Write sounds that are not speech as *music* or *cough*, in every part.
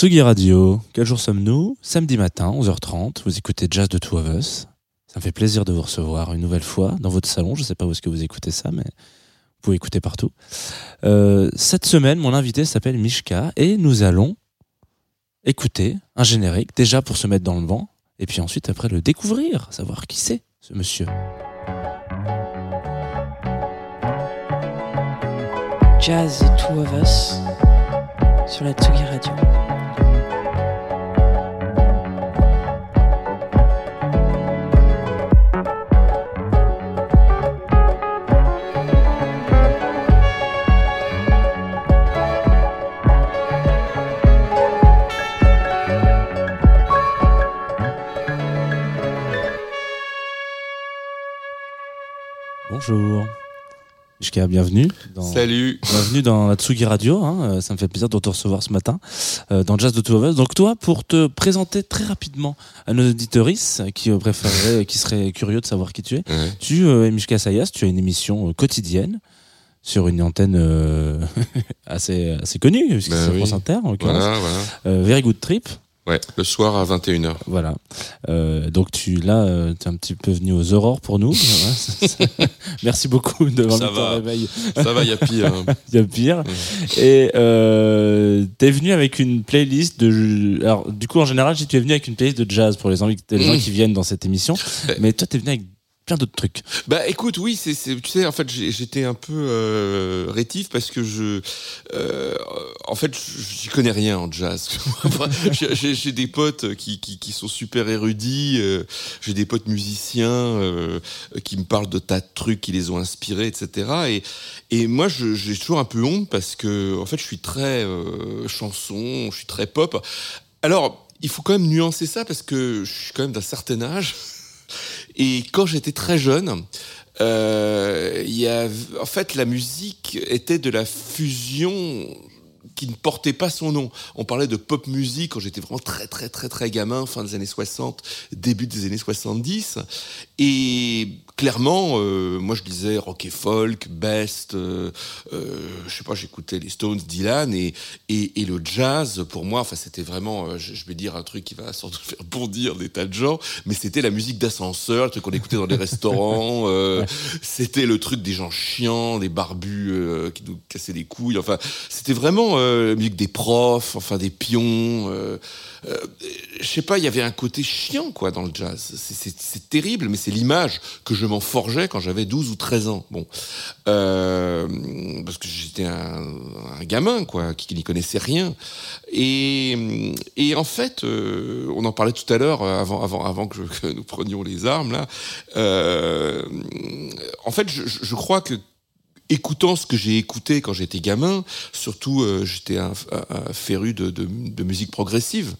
Tsugi Radio, quel jour sommes-nous? Samedi matin, 11h30, vous écoutez Jazz de Two of Us. Ça me fait plaisir de vous recevoir une nouvelle fois dans votre salon. Je ne sais pas où est-ce que vous écoutez ça, mais vous pouvez écouter partout. Euh, cette semaine, mon invité s'appelle Mishka et nous allons écouter un générique, déjà pour se mettre dans le vent, et puis ensuite après le découvrir, savoir qui c'est ce monsieur. Jazz Two of Us sur la Tsugi Radio. Bonjour. Mishka, bienvenue. Dans, Salut. Bienvenue dans la Tsugi Radio. Hein. Euh, Ça me fait plaisir de te recevoir ce matin euh, dans Jazz de Two of Us. Donc toi, pour te présenter très rapidement à nos auditoristes qui euh, préféreraient, qui seraient curieux de savoir qui tu es, Ouais. tu euh, es Mishka Sayas, tu as une émission quotidienne sur une antenne *laughs* assez, assez connue, puisque Ben c'est oui. France Inter, en. Voilà, voilà. Very Good Trip. Ouais, le soir à 21h. Voilà. Euh, donc tu là, euh, tu es un petit peu venu aux aurores pour nous. *laughs* *laughs* Merci beaucoup de Ça va. réveil. Ça va, il y a pire. hein. Il *laughs* y a pire. Et euh, t'es venu avec une playlist de. Alors, du coup, en général, tu es venu avec une playlist de jazz pour les, envi- les gens Mm. qui viennent dans cette émission, Ouais. mais toi, t'es venu avec plein d'autres trucs. Bah écoute, oui, c'est, tu sais, en fait, j'étais un peu euh, rétif parce que je, euh, en fait, j'y connais rien en jazz. *laughs* J'ai, des potes qui, qui, qui sont super érudits, euh, j'ai des potes musiciens euh, qui me parlent de tas de trucs qui les ont inspirés, etc. Et, et moi, j'ai toujours un peu honte parce que, en fait, je suis très euh, chanson, je suis très pop. Alors, il faut quand même nuancer ça parce que je suis quand même d'un certain âge. Et quand j'étais très jeune, euh, y a, en fait, la musique était de la fusion qui ne portait pas son nom. On parlait de pop musique quand j'étais vraiment très très très très gamin, fin des années 60, début des années 70. Et clairement, euh, moi je disais rock et folk, best, euh, euh, je sais pas, j'écoutais les Stones, Dylan et, et, et le jazz pour moi, enfin c'était vraiment, euh, je, je vais dire un truc qui va sans doute faire bondir des tas de gens, mais c'était la musique d'ascenseur, le truc qu'on écoutait dans les restaurants, *laughs* euh, c'était le truc des gens chiants, des barbus qui nous cassaient les couilles, enfin c'était vraiment la musique des profs, enfin des pions. Je sais pas, il y avait un côté chiant quoi dans le jazz. C'est terrible, mais c'est l'image que je m'en forgeais quand j'avais 12 ou 13 ans. Bon, euh, parce que j'étais un, un gamin quoi, qui, qui n'y connaissait rien. Et, et en fait, euh, on en parlait tout à l'heure euh, avant, avant, avant que, je- que nous prenions les armes là. Euh, en fait, je, je crois que écoutant ce que j'ai écouté quand j'étais gamin, surtout euh, j'étais un, féru de, de, de musique progressive,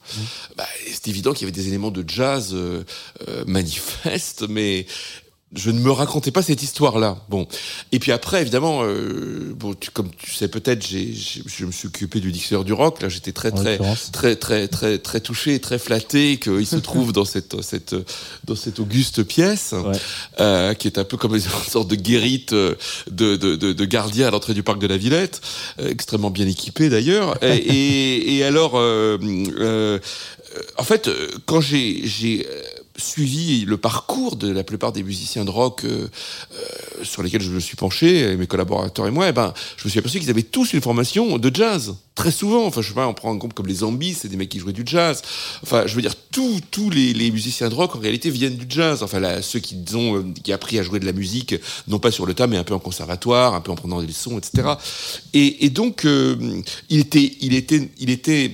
bah, c'est évident qu'il y avait des éléments de jazz euh, euh, manifestes, mais je ne me racontais pas cette histoire-là. Bon, et puis après, évidemment, euh, bon, tu, comme tu sais peut-être, j'ai, j'ai- je me suis occupé du dictionnaire du rock. Là, j'étais très très très très très très touché, très flatté qu'il se trouve dans cette *laughs* cette dans cette auguste pièce, Ouais. euh, qui est un peu comme une sorte de guérite euh, de, de, de, de gardien à l'entrée du parc de la Villette, euh, extrêmement bien équipé d'ailleurs. et, et, et alors, euh, euh, en fait, quand j'ai j'ai suivi le parcours de la plupart des musiciens de rock euh, euh, sur lesquels je me suis penché, et mes collaborateurs et moi, eh ben, je me suis aperçu qu'ils avaient tous une formation de jazz. Très souvent, enfin, je sais pas, on prend un groupe comme les Zombies, c'est des mecs qui jouaient du jazz. Enfin, je veux dire, tous tous les, les musiciens de rock, en réalité, viennent du jazz. Enfin, là, ceux qui ont, euh, qui ont appris à jouer de la musique, non pas sur le tas, mais un peu en conservatoire, un peu en prenant des leçons, etc. Et, et donc, euh, il était, il était, il était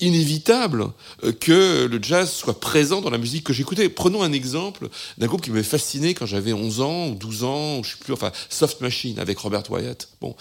inévitable euh, que le jazz soit présent dans la musique que j'écoutais. Prenons un exemple d'un groupe qui m'avait fasciné quand j'avais 11 ans ou 12 ans, ou je sais plus, enfin Soft Machine avec Robert Wyatt. Bon,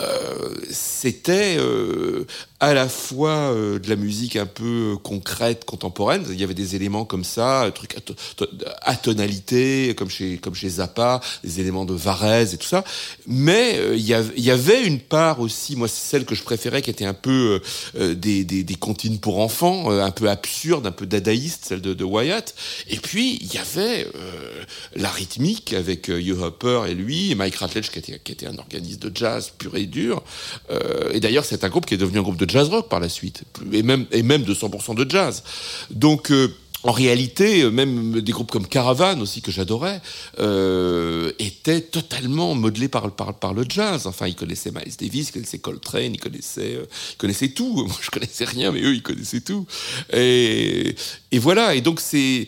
euh, c'était euh, à la fois euh, de la musique un peu concrète, contemporaine. Il y avait des éléments comme ça, un truc à, to- to- à tonalité, comme chez comme chez Zappa, des éléments de Varese et tout ça. Mais euh, il y, avait une part aussi, moi c'est celle que je préférais, qui était un peu des, des, des pour enfants, un peu absurde, un peu dadaïste, celle de, Wyatt. Et puis il y avait la rythmique avec Hugh Hopper et lui, et Mike Ratledge qui était, qui était un organiste de jazz pur et dur. et d'ailleurs, c'est un groupe qui est devenu un groupe de jazz rock par la suite, et même, et même de 100% de jazz. Donc en réalité, même des groupes comme Caravan aussi que j'adorais euh, étaient totalement modelés par, par, le jazz. Enfin, ils connaissaient Miles Davis, ils connaissaient Coltrane, ils connaissaient, euh, tout. *laughs* Moi, je connaissais rien, mais eux, ils connaissaient tout. Et, voilà. Et donc, c'est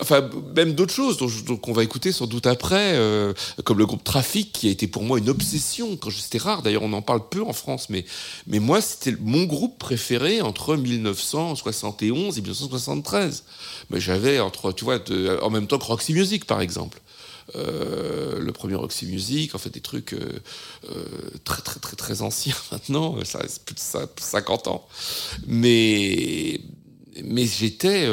enfin même d'autres choses dont, qu'on va écouter sans doute après, euh, comme le groupe Trafic qui a été pour moi une obsession quand c'était rare. D'ailleurs, on en parle peu en France, mais mais moi c'était mon groupe préféré entre 1971 et 1973. Mais j'avais entre tu vois en même temps que Roxy Music par exemple. Euh, le premier Roxy Music, en fait des trucs euh, très très très très anciens *laughs* maintenant, ça reste plus de 50 ans. Mais mais j'étais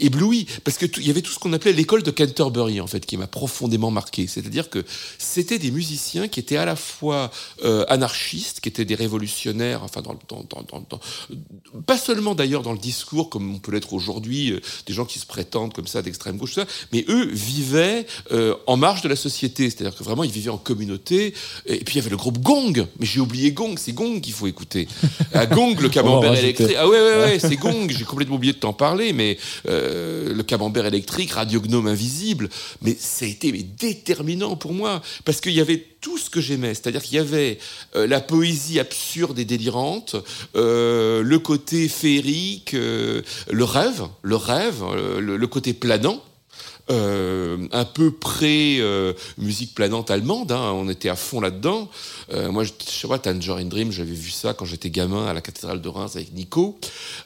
ébloui parce que il y avait tout ce qu'on appelait l'école de Canterbury en fait qui m'a profondément marqué. C'est-à-dire que c'était des musiciens qui étaient à la fois euh, anarchistes qui étaient des révolutionnaires enfin dans, dans, dans, dans pas seulement d'ailleurs dans le discours comme on peut l'être aujourd'hui euh, des gens qui se prétendent comme ça d'extrême gauche ça mais eux vivaient euh, en marge de la société. C'est-à-dire que vraiment ils vivaient en communauté. Et puis il y avait le groupe Gong. Mais j'ai oublié Gong. C'est Gong qu'il faut écouter. À Gong le *laughs* camembert électrique. Ah ouais ouais ouais *laughs* c'est Gong. J'ai complètement oublié de t'en parler mais euh, le camembert électrique, Radio Gnome Invisible, mais ça a été déterminant pour moi, parce qu'il y avait tout ce que j'aimais, c'est-à-dire qu'il y avait euh, la poésie absurde et délirante, euh, le côté féerique, le rêve, le rêve, le côté planant, euh, un peu pré euh, musique planante allemande. Hein, on était à fond là-dedans. Euh, moi, je, sais pas, Tangerine Dream, j'avais vu ça quand j'étais gamin à la cathédrale de Reims avec Nico,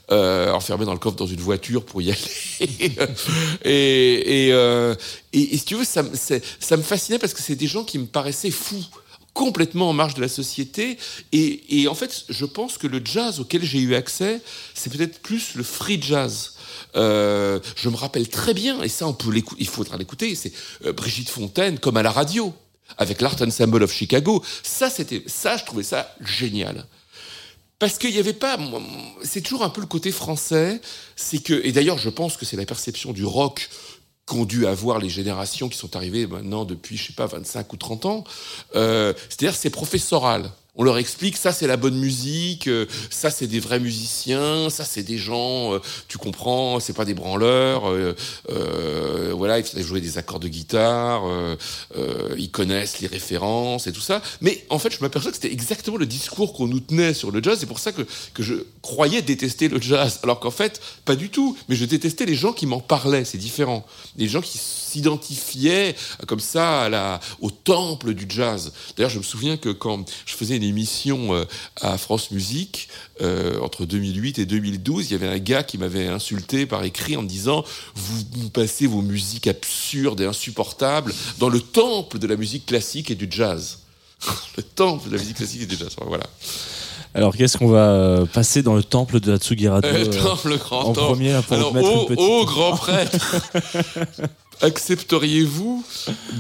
enfermé dans le coffre dans une voiture pour y aller. *laughs* et, et, et, si tu veux, ça, ça me fascinait parce que c'est des gens qui me paraissaient fous complètement en marge de la société. Et, et, en fait, je pense que le jazz auquel j'ai eu accès, c'est peut-être plus le free jazz. Euh, je me rappelle très bien, et ça on peut il faudra l'écouter, c'est euh, Brigitte Fontaine comme à la radio, avec l'Art Ensemble of Chicago. Ça, c'était, ça, je trouvais ça génial. Parce qu'il n'y avait pas, c'est toujours un peu le côté français, c'est que, et d'ailleurs je pense que c'est la perception du rock qu'ont dû avoir les générations qui sont arrivées maintenant depuis, je sais pas, 25 ou 30 ans, euh, c'est-à-dire c'est professoral on leur explique ça c'est la bonne musique, euh, ça c'est des vrais musiciens, ça c'est des gens, euh, tu comprends, c'est pas des branleurs, euh, euh voilà, ils savent jouer des accords de guitare, ils connaissent les références et tout ça. Mais en fait, je m'aperçois que c'était exactement le discours qu'on nous tenait sur le jazz. C'est pour ça que, que je croyais détester le jazz, alors qu'en fait, pas du tout. Mais je détestais les gens qui m'en parlaient. C'est différent. Les gens qui s'identifiaient comme ça à la, au temple du jazz. D'ailleurs, je me souviens que quand je faisais une émission euh, à France Musique, euh, entre 2008 et 2012, il y avait un gars qui m'avait insulté par écrit en me disant vous, passez vos musiques absurdes et insupportables dans le temple de la musique classique et du jazz. *laughs* le temple de la musique classique et du jazz. Voilà. Alors, qu'est-ce qu'on va euh, passer dans le temple de la Tsugi Le temple, le grand en premier pour Alors, mettre ô, une petite... ô grand prêtre *laughs* accepteriez-vous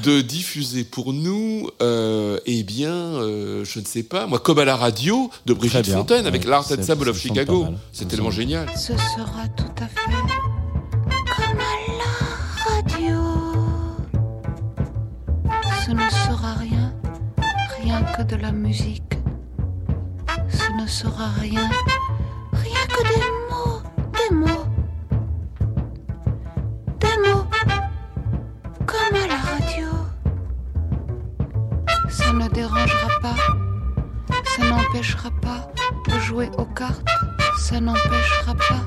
de diffuser pour nous, euh, eh bien, euh, je ne sais pas, moi, comme à la radio, de Brigitte Fontaine avec l'Art Ensemble of Chicago C'est tellement génial. Ce sera tout à fait comme à la radio. Ce ne sera rien, rien que de la musique. Ce ne sera rien, rien que des mots, des mots dérangera pas, ça n'empêchera pas de jouer aux cartes, ça n'empêchera pas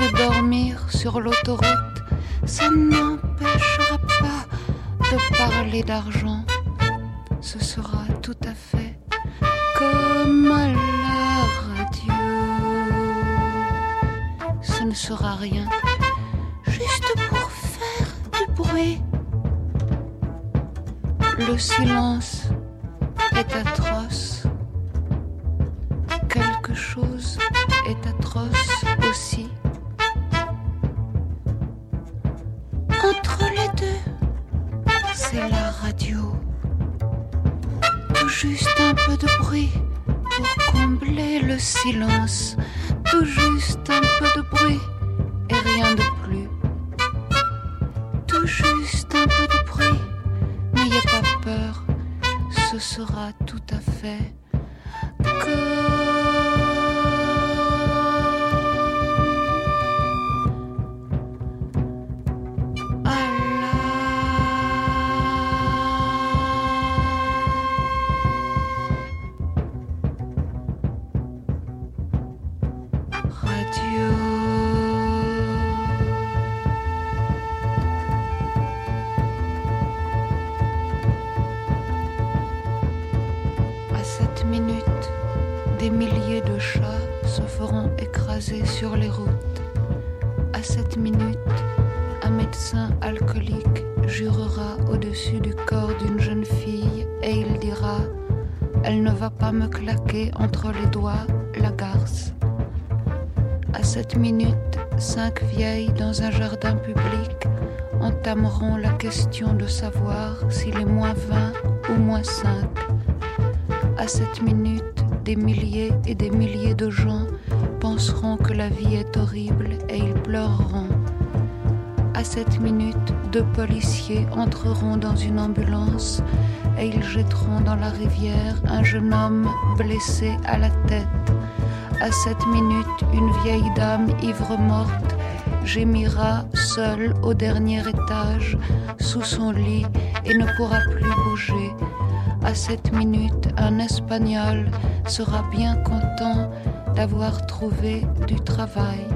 de dormir sur l'autoroute, ça n'empêchera pas de parler d'argent. Ce sera tout à fait comme à la radio. Ce ne sera rien, juste pour faire du bruit. Le silence est atroce. Quelque chose est atroce aussi. Entre les deux, c'est la radio. Tout juste un peu de bruit pour combler le silence. Tout juste un peu de bruit et rien de sera tout à fait question de savoir s'il est moins 20 ou moins 5. À cette minute, des milliers et des milliers de gens penseront que la vie est horrible et ils pleureront. À cette minute, deux policiers entreront dans une ambulance et ils jetteront dans la rivière un jeune homme blessé à la tête. À cette minute, une vieille dame ivre-morte gémira seule au dernier étage sous son lit et ne pourra plus bouger. À cette minute, un Espagnol sera bien content d'avoir trouvé du travail.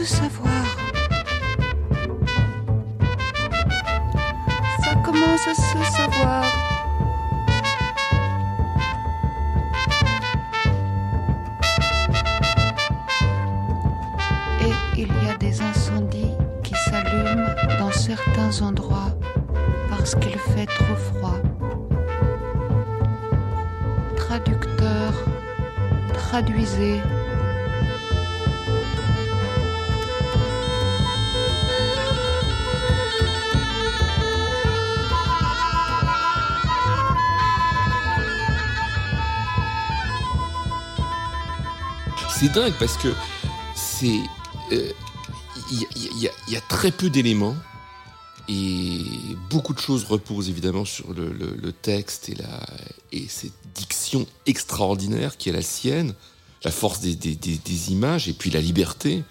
tout savoir. C'est dingue parce que c'est. Il euh, y, a très peu d'éléments et beaucoup de choses reposent évidemment sur le, texte et, la, et cette diction extraordinaire qui est la sienne, la force des, des, images et puis la liberté.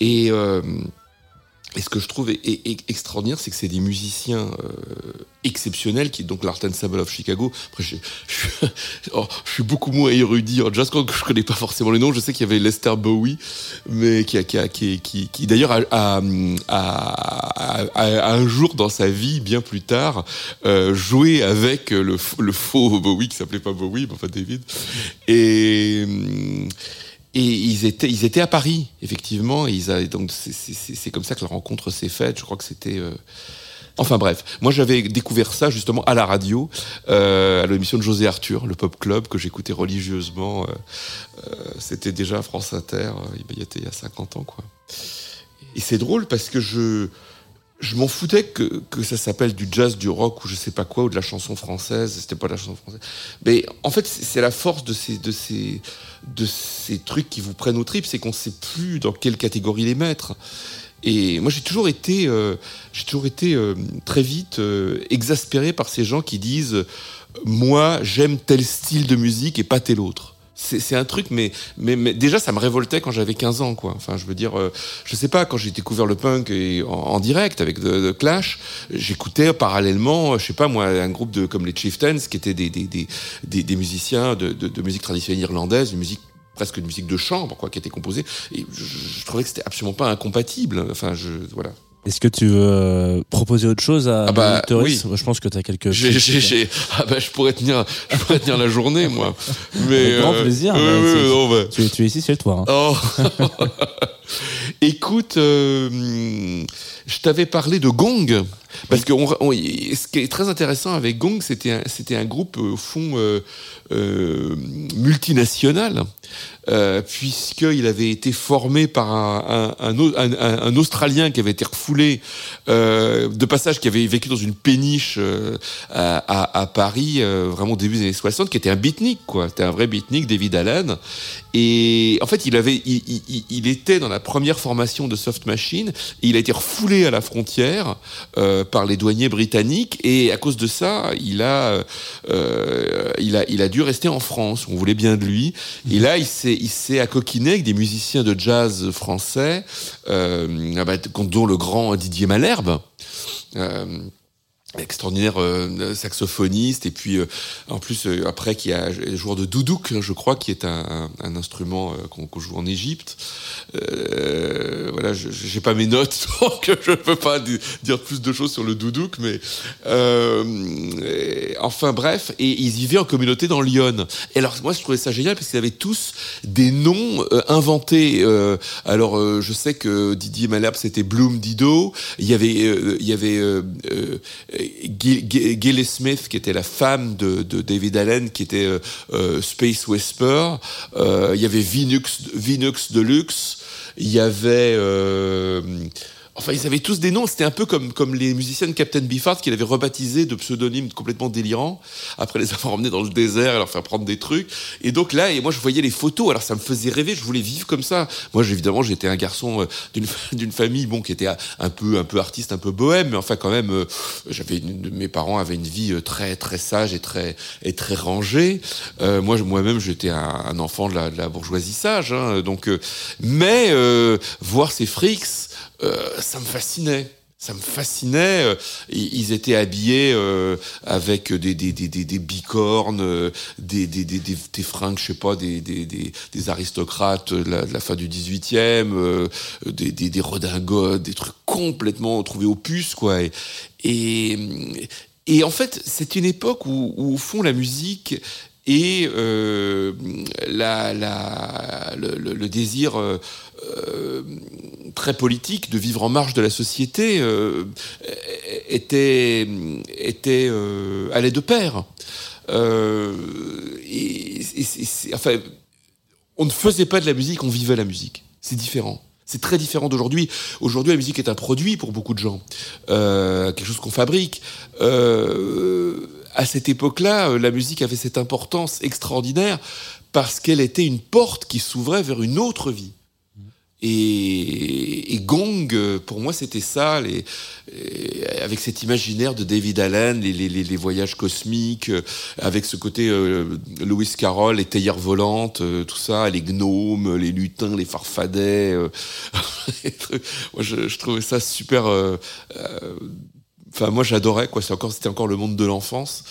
Et. Euh, et ce que je trouve extraordinaire, c'est que c'est des musiciens euh, exceptionnels, qui donc l'Art Ensemble of Chicago. Après, je, *laughs* oh, je, suis beaucoup moins érudit en jazz, que je connais pas forcément les noms. Je sais qu'il y avait Lester Bowie, mais qui, qui, d'ailleurs a, un jour dans sa vie, bien plus tard, euh, joué avec le, le faux Bowie, qui s'appelait pas Bowie, mais enfin David. Et... Et ils étaient, ils étaient à Paris, effectivement. Et ils donc c'est comme ça que la rencontre s'est faite. Je crois que c'était. Euh, enfin bref, moi j'avais découvert ça justement à la radio, euh, à l'émission de José Arthur, le Pop Club, que j'écoutais religieusement. Euh, c'était déjà France Inter, il était il y a 50 ans, quoi. Et c'est drôle parce que je, je m'en foutais que, que ça s'appelle du jazz, du rock ou je sais pas quoi, ou de la chanson française. C'était pas de la chanson française. Mais en fait, c'est la force de ces, de ces, de ces trucs qui vous prennent au trip, c'est qu'on sait plus dans quelle catégorie les mettre. Et moi, j'ai toujours été, euh, euh, très vite euh, exaspéré par ces gens qui disent, moi, j'aime tel style de musique et pas tel autre c'est un truc, mais, mais, mais, déjà, ça me révoltait quand j'avais 15 ans, quoi. Enfin, je veux dire, euh, je sais pas, quand j'ai découvert le punk et, en, direct avec The, Clash, j'écoutais parallèlement, je sais pas moi, un groupe de, comme les Chieftains, qui étaient des, des, des, des, musiciens de, de, de, musique traditionnelle irlandaise, une musique presque une musique de chambre, quoi, qui était composée. Et je, je trouvais que c'était absolument pas incompatible. Enfin, je, voilà. Est-ce que tu veux euh, proposer autre chose à Ah bah, oui. Je pense que tu as quelques. J'ai- ah bah, je pourrais tenir, je pourrais tenir la journée, moi. Mais, Avec grand plaisir, oui, bah, oui, non, bah, Tu, tu es ici, c'est toi. hein. Oh. *laughs* Écoute, euh, je t'avais parlé de Gong. Parce que on- on- ce qui est très intéressant avec Gong, c'était un, c'était un groupe euh, au fond euh, euh, multinational, euh, puisqu'il avait été formé par un, un, un, au- un- un- un Australien qui avait été euh, de passage, qui avait vécu dans une péniche euh, à, Paris, euh, vraiment début des années 60, qui était un beatnik, quoi. C'était un vrai beatnik, David Allen. Et en fait, il avait, il, il- il- était dans la première formation de Soft Machine. Et il a été refoulé à la frontière euh, par les douaniers britanniques. Et à cause de ça, il a, euh, il a, il a dû rester en France. On voulait bien de lui. Et là, il s'est, il s'est accoquiné avec des musiciens de jazz français, euh, ah bah, dont le grand Didier Malherbe. Euh, extraordinaire euh, saxophoniste. Et puis euh, en plus euh, après qui a joueur de doudouk je crois qui est un, un, un instrument euh, qu'on joue en Égypte. Euh, voilà j'ai pas mes notes *laughs* donc je peux pas di- dire plus de choses sur le doudouk mais euh, enfin bref et ils vivaient en communauté dans Lyon. Et alors moi je trouvais ça génial parce qu'ils avaient tous des noms inventés. Alors je sais que Didier Malherbe c'était Bloom Dido. Il y avait il y avait Gil- Gil- Gilly Smith, qui était la femme de, de David Allen, qui était euh, euh, Space Whisper. Euh, il y avait Vinux, Vinux Deluxe. Il y avait... Enfin, ils avaient tous des noms. C'était un peu comme, comme les musiciens de Captain Beefheart qu'il avait rebaptisé de pseudonymes complètement délirants. Après les avoir emmenés dans le désert et leur faire prendre des trucs. Et donc là, et moi, je voyais les photos. Alors, ça me faisait rêver. Je voulais vivre comme ça. Moi, évidemment, j'étais un garçon euh, d'une *laughs* d'une famille, bon, qui était un peu, un peu artiste, un peu bohème, mais enfin, quand même, euh, j'avais mes parents avaient une vie euh, très, très sage et très, et très rangée. Moi, moi-même, j'étais un, enfant de la, de la bourgeoisie sage. hein. donc, mais euh, voir ces frics, ça me fascinait. Ça me fascinait. euh, Ils étaient habillés euh, avec des, bicornes, euh, des, fringues, je sais pas, des, aristocrates de la, fin du 18e, euh, des, redingotes, des trucs complètement trouvés au puce, quoi. Et, en fait, c'est une époque où, au fond, la musique et euh, le, désir euh, euh, très politique de vivre en marge de la société était, était allait de pair. Enfin, on ne faisait pas de la musique, on vivait la musique. C'est différent. C'est très différent d'aujourd'hui. Aujourd'hui, la musique est un produit pour beaucoup de gens, quelque chose qu'on fabrique. À cette époque-là, euh, la musique avait cette importance extraordinaire parce qu'elle était une porte qui s'ouvrait vers une autre vie. Et, et Gong, euh, pour moi, c'était ça, les, et avec cet imaginaire de David Allen, les, les, les, voyages cosmiques, euh, avec ce côté euh, Lewis Carroll, les théières volantes, euh, tout ça, les gnomes, les lutins, les farfadets. euh, *laughs* moi, je, je trouvais ça super. Enfin, moi, j'adorais quoi. C'est encore, c'était encore le monde de l'enfance,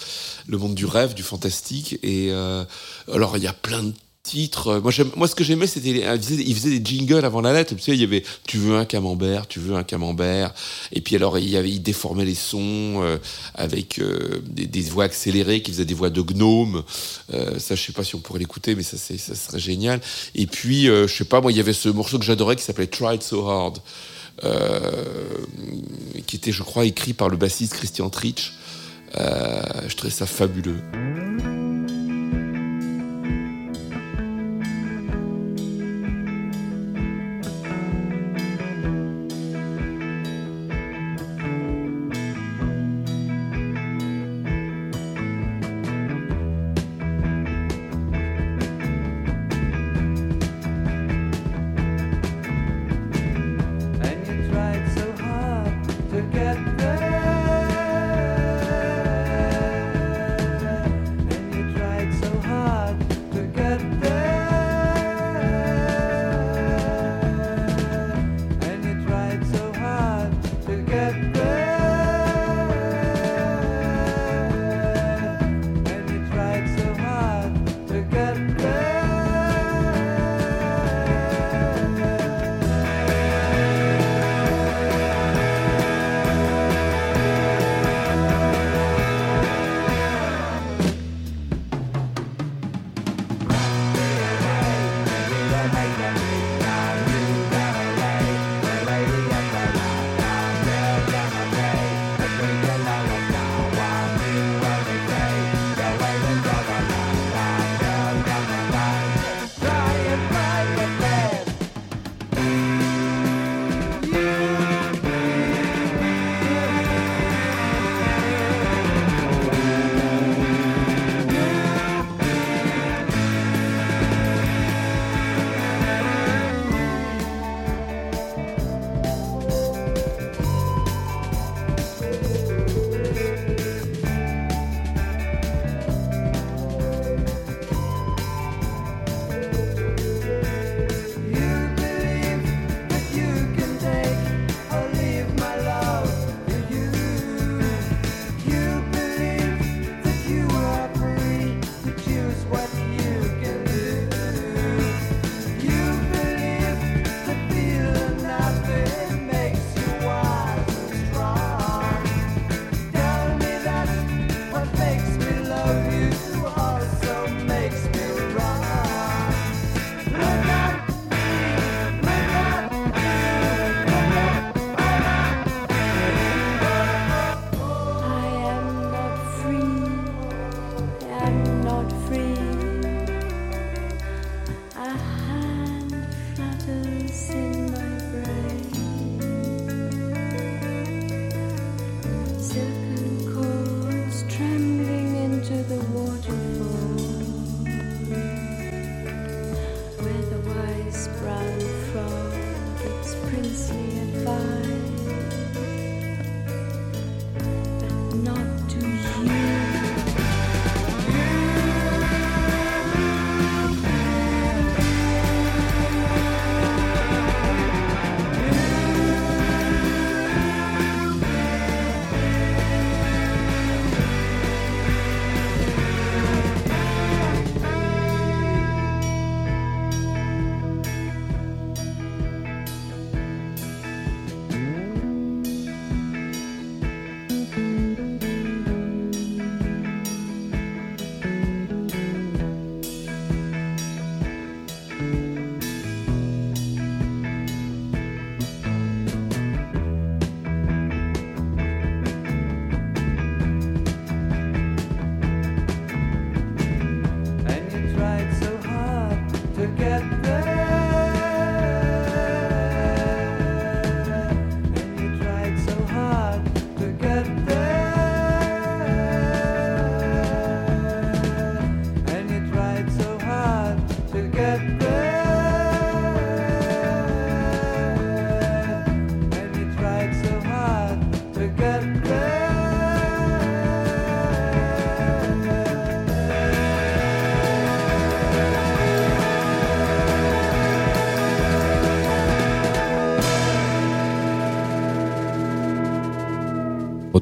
le monde du rêve, du fantastique. Et euh, alors, il y a plein de titres. Moi, moi, ce que j'aimais, c'était il faisait, il faisait des jingles avant la lettre. Tu sais, il y avait "Tu veux un camembert, tu veux un camembert". Et puis alors, il avait, déformait les sons euh, avec euh, des, voix accélérées qui faisaient des voix de gnomes. Euh, ça, je sais pas si on pourrait l'écouter, mais ça, ça serait génial. Et puis, je sais pas, moi, il y avait ce morceau que j'adorais qui s'appelait "Tried So Hard". Euh, qui était, je crois, écrit par le bassiste Christian Tritch. Euh, je trouvais ça fabuleux.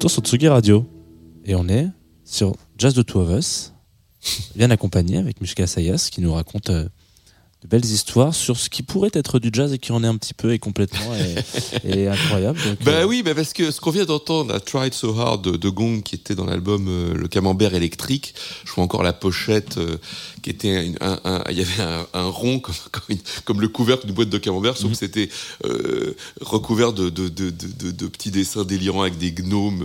Retour sur Tsugi Radio. Et on est sur Jazz de Two of Us, *laughs* bien accompagné avec Mishka Sayas qui nous raconte euh, de belles histoires sur ce qui pourrait être du jazz et qui en est un petit peu et complètement et, *laughs* et incroyable. Donc, Bah euh, oui, bah parce que ce qu'on vient d'entendre, la Tried So Hard de, de Gong, qui était dans l'album euh, Le Camembert électrique, je vois encore la pochette, euh, qui était une- un, un- il y avait un, rond *laughs* comme, comme, une- comme le couvercle d'une boîte de Camembert, sauf que c'était euh, recouvert de, de, de, petits dessins délirants avec des gnomes,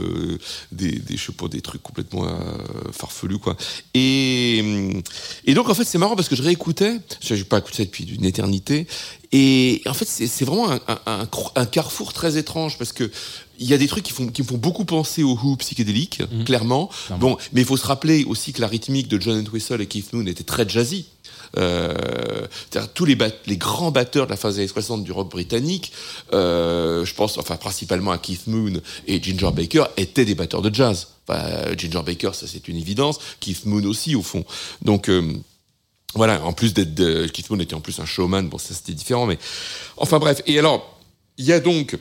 des, des, je sais pas, des trucs complètement farfelus, quoi. Et, hum, et donc, en fait, c'est marrant parce que je réécoutais, je n'ai pas écouté ça depuis une éternité, et en fait, c'est vraiment un, carrefour très étrange parce que il y a des trucs qui, font, qui me font beaucoup penser au Who psychédélique, Mhm. clairement. Clairement. Bon, mais il faut se rappeler aussi que la rythmique de John Entwistle et Keith Moon était très jazzy. Euh, tous les, les grands batteurs de la phase des années 60 du rock britannique, euh, je pense enfin principalement à Keith Moon et Ginger Baker, étaient des batteurs de jazz. Enfin, Ginger Baker, ça c'est une évidence. Keith Moon aussi, au fond. Donc euh, voilà, en plus d'être de, Keith Moon était en plus un showman, bon ça c'était différent, mais enfin bref. Et alors, il y a donc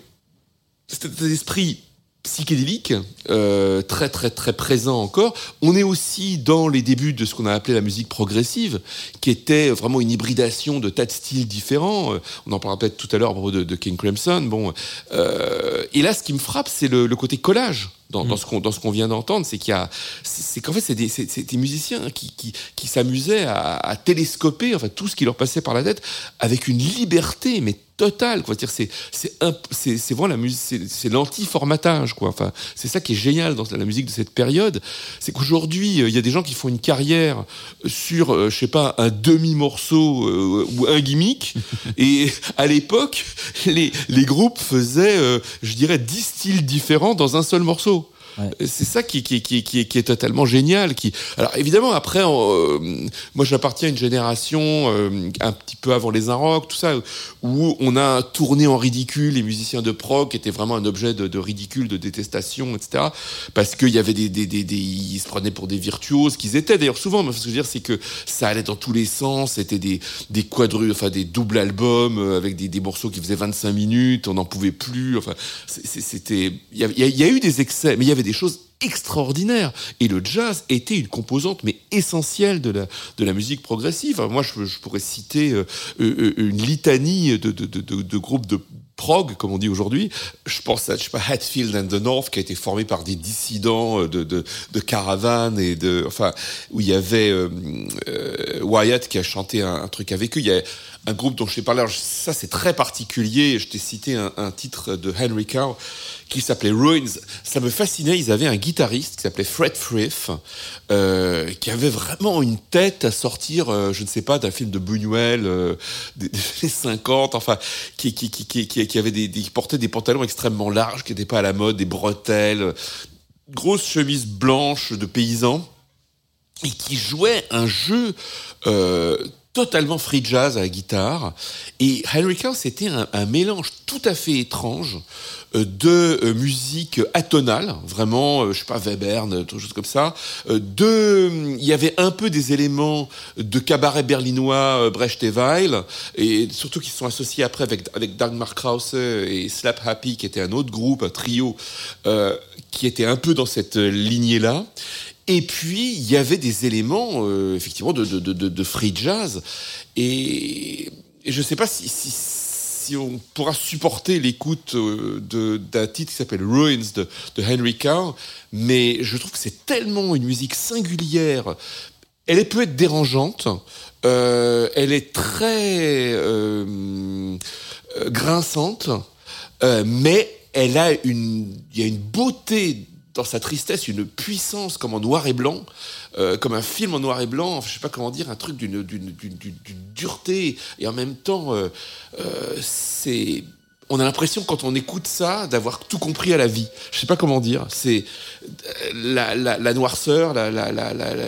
cet esprit psychédélique, euh, très très très présent encore. On est aussi dans les débuts de ce qu'on a appelé la musique progressive, qui était vraiment une hybridation de tas de styles différents. Euh, On en parlera peut-être tout à l'heure à propos de, de King Crimson. Bon, euh, et là, ce qui me frappe, c'est le, le côté collage dans, dans ce qu'on dans ce qu'on vient d'entendre, c'est qu'il y a, c'est c'est qu'en fait, c'est des, musiciens qui qui, qui s'amusaient à, à télescoper, enfin tout ce qui leur passait par la tête, avec une liberté, mais totale. Quoi. C'est c'est c'est c'est vraiment la musique, c'est c'est l'anti-formatage, quoi. Enfin, c'est ça qui est génial dans la musique de cette période, c'est qu'aujourd'hui, euh, il y a des gens qui font une carrière sur, euh, je sais pas, un demi-morceau euh, ou un gimmick, *laughs* et à l'époque, les, les groupes faisaient, euh, je dirais, dix styles différents dans un seul morceau. Ouais. C'est ça qui, qui, qui, qui, est- qui est totalement génial. Qui... Alors évidemment, après, euh, moi j'appartiens à une génération euh, un petit peu avant les Rock, tout ça, où on a tourné en ridicule les musiciens de prog, qui étaient vraiment un objet de, ridicule, de détestation, etc. Parce qu'il y avait des, se prenaient pour des virtuoses, qu'ils étaient d'ailleurs souvent, mais ce que je veux dire, c'est que ça allait dans tous les sens, c'était des, des enfin des doubles albums euh, avec des, morceaux qui faisaient 25 minutes, on n'en pouvait plus, enfin, c'était. Il y a eu des excès, mais il y avait des choses extraordinaires. Et le jazz était une composante, mais essentielle de la, de la musique progressive. Moi, je, pourrais citer euh, euh, une litanie de, de, groupes de prog, comme on dit aujourd'hui. Je pense à, je sais pas, Hatfield and the North, qui a été formé par des dissidents euh, de, de, caravane et de, enfin, où il y avait Wyatt qui a chanté un, un truc avec eux. Il y a un groupe dont je t'ai parlé. Alors, ça, c'est très particulier. Je t'ai cité un, titre de Henry Cow qui s'appelait Ruins. Ça me fascinait. Ils avaient un guitariste qui s'appelait Fred Frith, euh, qui avait vraiment une tête à sortir, euh, je ne sais pas, d'un film de Buñuel euh, des, des années 50. Enfin, qui, qui, qui, qui, qui, avait des, des- qui portait des pantalons extrêmement larges, qui n'étaient pas à la mode, des bretelles, grosse chemise blanche de paysan et qui jouait un jeu euh, totalement free jazz à la guitare. Et Henry Cow, c'était un, un mélange tout à fait étrange euh, de euh, musique atonale, vraiment, euh, je sais pas, Webern, quelque chose comme ça. De, il y avait un peu des éléments de cabaret berlinois, Brecht et Weil, et surtout qui sont associés après avec, avec Dagmar Krause et Slap Happy, qui était un autre groupe, un trio, euh, qui était un peu dans cette lignée-là. Et puis, il y avait des éléments, euh, effectivement, de, free jazz. Et, je ne sais pas si, on pourra supporter l'écoute euh, d'un titre qui s'appelle Ruins de, Henry Cow, mais je trouve que c'est tellement une musique singulière. Elle peut être dérangeante, euh, elle est très grinçante, mais elle a une, il y a une beauté dans sa tristesse, une puissance comme en noir et blanc, euh, comme un film en noir et blanc, je sais pas comment dire, un truc d'une dureté. Et en même temps, euh, euh, c'est on a l'impression quand on écoute ça d'avoir tout compris à la vie. Je sais pas comment dire. C'est euh, la, noirceur,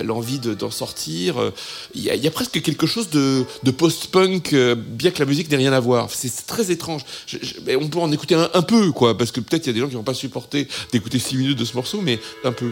l'envie de- d'en sortir. euh, Il y, a, presque quelque chose de, post-punk, euh, bien que la musique n'ait rien à voir. C'est très étrange. On peut en écouter un, peu, quoi, parce que peut-être il y a des gens qui vont pas supporter d'écouter six minutes de ce morceau, mais un peu.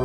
Ah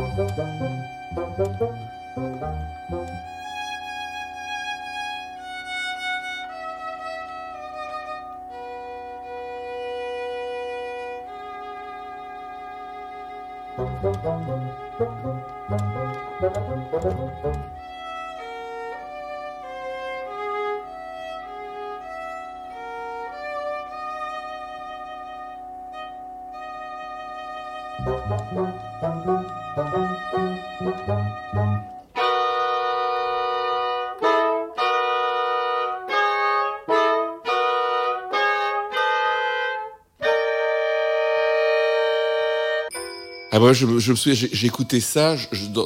moi, je, me- souviens, j'écoutais ça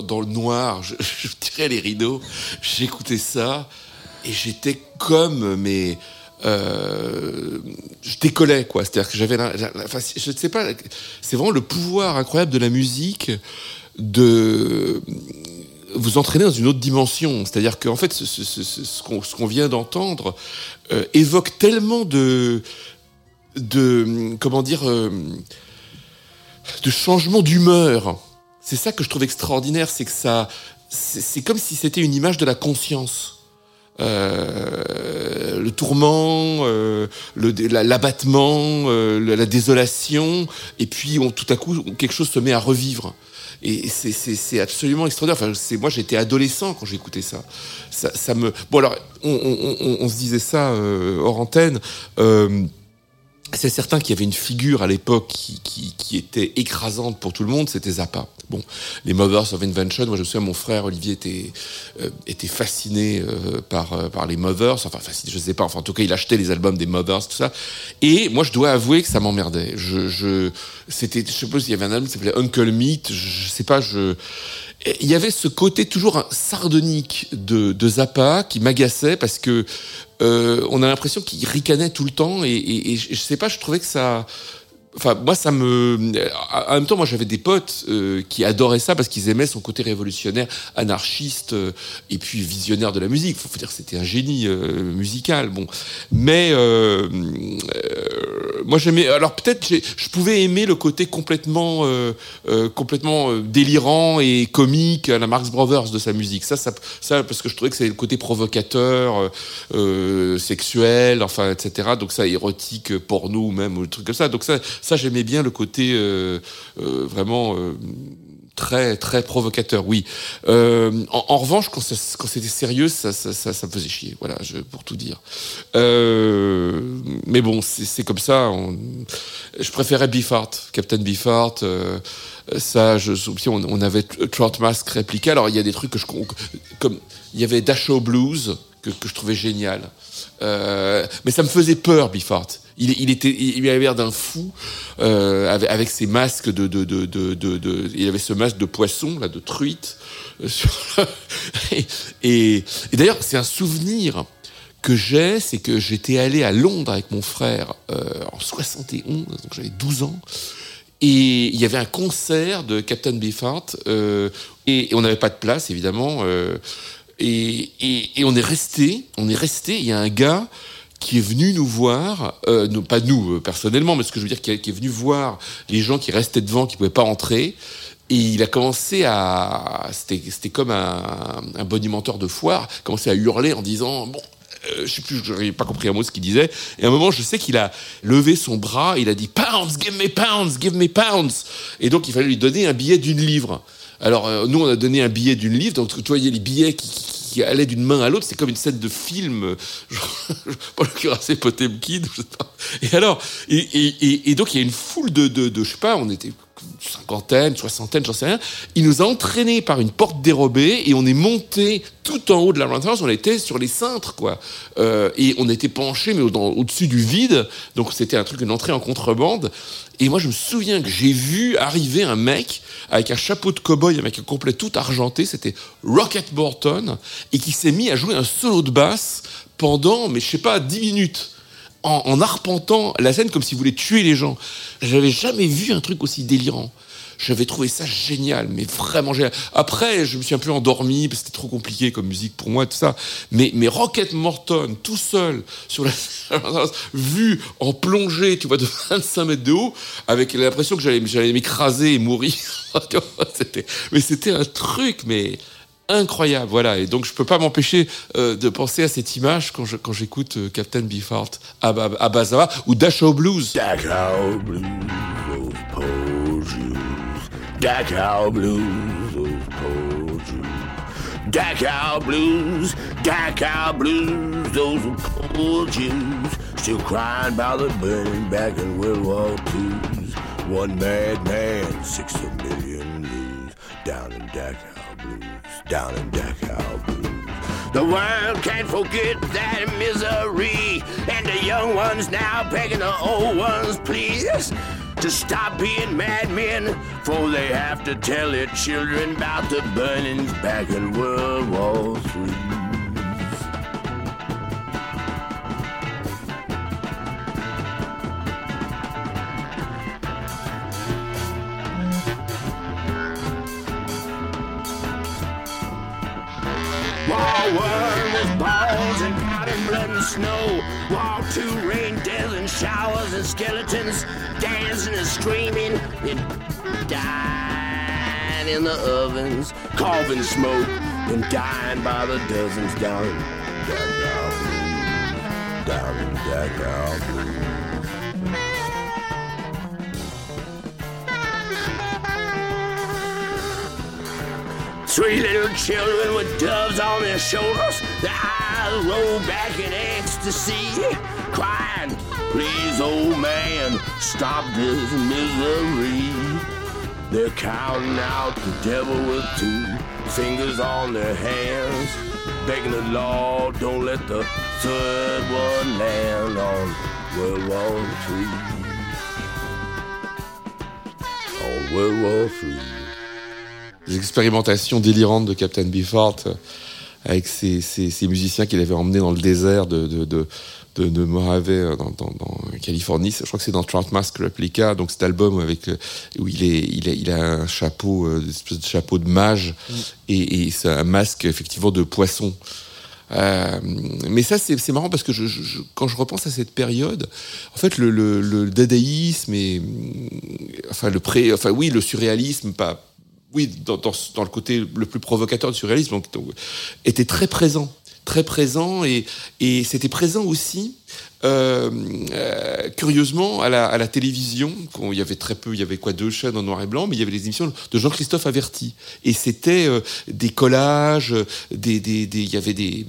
dans, le noir, je, *laughs* tirais les rideaux, j'écoutais ça et j'étais comme mais euh, je décollais quoi. C'est-à-dire que j'avais, la- la- la- je ne sais pas, c'est vraiment le pouvoir incroyable de la musique de vous entraîner dans une autre dimension. C'est-à-dire qu'en fait, ce qu'on vient d'entendre euh, évoque tellement de de comment dire euh, de changement d'humeur. C'est ça que je trouve extraordinaire, c'est que ça, c'est comme si c'était une image de la conscience. Euh, le tourment, euh, l'abattement, euh, la, la désolation, et puis on, tout à coup quelque chose se met à revivre. Et c'est- absolument extraordinaire. Enfin, moi j'étais adolescent quand j'écoutais ça. ça. Me bon alors on se disait ça euh, hors antenne. C'est certain qu'il y avait une figure à l'époque qui, était écrasante pour tout le monde, c'était Zappa. Bon, les Mothers of Invention, moi je me souviens, mon frère Olivier était, euh, fasciné euh, par, euh, par les Mothers, enfin fasciné, je sais pas, enfin en tout cas il achetait les albums des Mothers, tout ça. Et moi je dois avouer que ça m'emmerdait. Je, je, c'était, je sais pas y avait un album qui s'appelait Uncle Meat, je, je sais pas, je... Il y avait ce côté toujours sardonique de, de Zappa qui m'agaçait parce que euh, on a l'impression qu'il ricanait tout le temps et, et, et je je sais pas, je trouvais que ça. Enfin, moi, ça me. En même temps, moi, j'avais des potes euh, qui adoraient ça parce qu'ils aimaient son côté révolutionnaire, anarchiste euh, et puis visionnaire de la musique. Faut faut dire que c'était un génie euh, musical. Bon, mais euh, euh, moi, j'aimais. Alors peut-être, je pouvais aimer le côté complètement, euh, euh, complètement euh, délirant et comique à la Marx Brothers de sa musique. Ça, ça, ça, parce que je trouvais que c'est le côté provocateur, euh, euh, sexuel, enfin, etc. Donc ça, érotique, euh, porno même, ou des trucs comme ça. Donc ça, ça j'aimais bien le côté vraiment très, très provocateur, oui. Euh, en, revanche, quand, c'était sérieux, ça, ça, me faisait chier, voilà, pour tout dire. Euh, mais bon, c'est comme ça. je préférais Beefheart, Captain Beefheart. euh, ça, je, on, on avait Trout Mask répliqué. Alors, il y a des trucs que je comme il y avait Dasho Blues que, que je trouvais génial. Mais ça me faisait peur, Biffart. Il, avait l'air d'un fou euh, avec, avec ses masques de, de, il avait ce masque de poisson là, de truite. euh, *laughs* et d'ailleurs, c'est un souvenir que j'ai, c'est que j'étais allé à Londres avec mon frère euh, en 71, donc j'avais 12 ans. Et il y avait un concert de Captain Beefheart et, on n'avait pas de place évidemment. et, et, et on est resté, on est resté. Il y a un gars qui est venu nous voir, euh, pas nous euh, personnellement, mais ce que je veux dire, qui est, venu voir les gens qui restaient devant, qui pouvaient pas entrer. Et il a commencé à, c'était, comme un, bonimenteur de foire, commencé à hurler en disant bon. euh, je sais plus, je n'avais pas compris un mot ce qu'il disait. Et à un moment, je sais qu'il a levé son bras, il a dit pounds, give me pounds, give me pounds. Et donc, il fallait lui donner un billet d'une livre. Alors, euh, nous, on a donné un billet d'une livre. Donc, tu voyais les billets qui, allaient d'une main à l'autre. C'est comme une scène de film. *laughs* genre, Pas c'est Potemkin. Et alors, et donc, il y a une foule de, de, de, je sais pas, on était cinquantaine, soixantaine, j'en sais rien. Il nous a entraînés par une porte dérobée et on est monté tout en haut de la House. On était sur les cintres, quoi. Euh, et on était penchés, mais au-dessus du vide. Donc c'était un truc, une entrée en contrebande. Et moi, je me souviens que j'ai vu arriver un mec avec un chapeau de cow-boy, avec un complet tout argenté. C'était Rocket Morton et qui s'est mis à jouer un solo de basse pendant, mais je sais pas, 10 minutes en, en arpentant la scène comme s'il voulait tuer les gens. J'avais jamais vu un truc aussi délirant. j'avais trouvé ça génial, mais vraiment génial. Après, je me suis un peu endormi, parce que c'était trop compliqué comme musique pour moi, tout ça. Mais, mais Rocket Morton, tout seul, sur la vu en plongée, tu vois, de *laughs* 25 mètres de haut, avec l'impression que j'allais, m'écraser et mourir. *laughs* Mais c'était un truc, mais incroyable, voilà. Et donc je peux pas m'empêcher euh, de penser à cette image quand, je, quand j'écoute euh, Captain Beefheart à, à, à Bazawa ou Dachau Blues. Dachau blues, those poor Jews. Dachau blues, those poor Jews. Dachau blues, Dachau blues, those poor Jews. Still crying about the burning back in World War. One mad man, six million lose. Down in Dachau down in Dachau blues. The world can't forget that misery, and the young ones now begging the old ones, please, to stop being madmen, for they have to tell their children about the burnings back in World War III. War one with balls and powder, blood and snow. War two rain, death and showers and skeletons dancing and screaming. And dying in the ovens, carving smoke and dying by the dozens. Down in Dachau down Three little children with doves on their shoulders, their eyes roll back in ecstasy, crying, Please, old man, stop this misery. They're counting out the devil with two fingers on their hands, begging the Lord, don't let the third one land on World War III. On World War III. Les expérimentations délirantes de Captain Beefheart euh, avec ces musiciens qu'il avait emmenés dans le désert de, de, de, de, de Mojave euh, dans, dans, dans Californie. Je crois que c'est dans Trout Mask Replica, donc cet album avec euh, où il est il a, il a un chapeau, une espèce de chapeau de mage et, et c'est un masque effectivement de poisson. Euh, mais ça, c'est marrant parce que je, je- je- quand je repense à cette période, en fait, le, le, le dadaïsme et enfin le pré, enfin oui, le surréalisme, pas oui, dans, le côté le plus provocateur du surréalisme, donc, était très présent, très présent et, c'était présent aussi. euh, euh, curieusement, à la, télévision, quand il y avait très peu, il y avait quoi deux chaînes en noir et blanc, mais il y avait les émissions de Jean-Christophe Averti, et c'était euh, des collages, des, il y avait des,